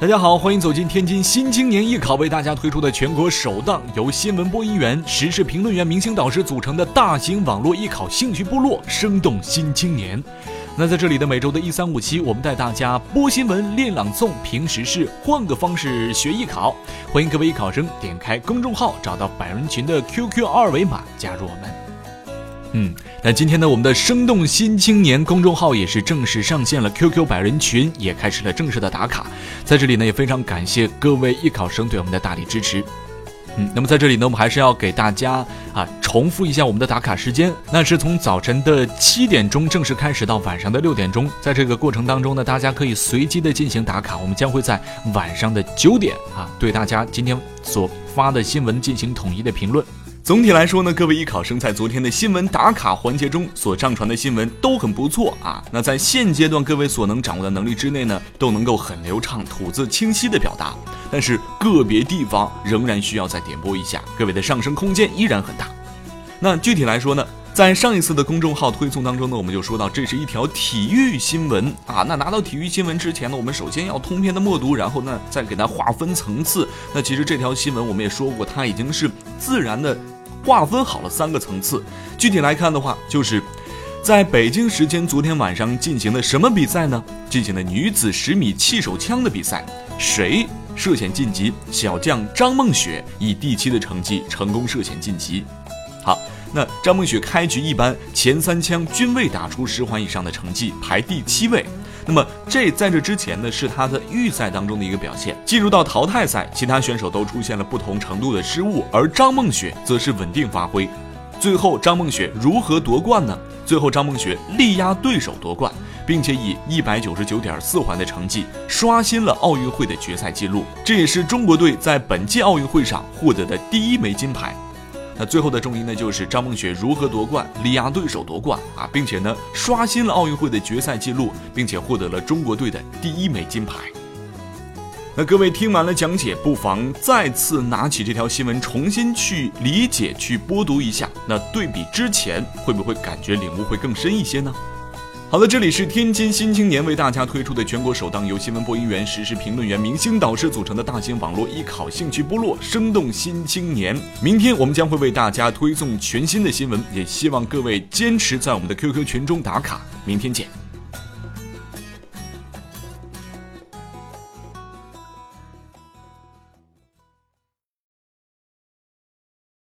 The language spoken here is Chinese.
大家好，欢迎走进天津新青年艺考为大家推出的全国首档由新闻播音员、时事评论员、明星导师组成的大型网络艺考兴趣部落——生动新青年。那在这里的每周的一三五期，我们带大家播新闻、练朗诵、评时事，换个方式学艺考。欢迎各位艺考生点开公众号，找到百人群的 QQ 二维码，加入我们。嗯，那今天呢，我们的生动新青年公众号也是正式上线了 QQ 百人群，也开始了正式的打卡。在这里呢，也非常感谢各位艺考生对我们的大力支持。嗯，那么在这里呢，我们还是要给大家啊重复一下我们的打卡时间，那是从早晨的七点钟正式开始到晚上的六点钟，在这个过程当中呢，大家可以随机的进行打卡，我们将会在晚上的九点啊，对大家今天所发的新闻进行统一的评论。总体来说呢，各位艺考生在昨天的新闻打卡环节中所上传的新闻都很不错啊。那在现阶段各位所能掌握的能力之内呢，都能够很流畅、吐字清晰的表达。但是个别地方仍然需要再点拨一下，各位的上升空间依然很大。那具体来说呢，在上一次的公众号推送当中呢，我们就说到这是一条体育新闻啊。那拿到体育新闻之前呢，我们首先要通篇的默读，然后呢再给它划分层次。那其实这条新闻我们也说过，它已经是自然的。划分好了三个层次，具体来看的话，就是在北京时间昨天晚上进行的什么比赛呢？进行的女子十米气手枪的比赛，谁涉险晋级？小将张梦雪以第七的成绩成功涉险晋级。好，那张梦雪开局一般，前三枪均未打出十环以上的成绩，排第七位。那么这在这之前呢，是他的预赛当中的一个表现。进入到淘汰赛，其他选手都出现了不同程度的失误，而张梦雪则是稳定发挥。最后，张梦雪如何夺冠呢？最后，张梦雪力压对手夺冠，并且以一百九十九点四环的成绩刷新了奥运会的决赛记录。这也是中国队在本届奥运会上获得的第一枚金牌。那最后的重音呢，就是张梦雪如何夺冠，力压对手夺冠啊，并且呢刷新了奥运会的决赛记录，并且获得了中国队的第一枚金牌。那各位听完了讲解，不妨再次拿起这条新闻，重新去理解、去播读一下。那对比之前，会不会感觉领悟会更深一些呢？好的，这里是天津新青年为大家推出的全国首档由新闻播音员、时事评论员、明星导师组成的大型网络艺考兴趣部落——生动新青年。明天我们将会为大家推送全新的新闻，也希望各位坚持在我们的 QQ 群中打卡。明天见。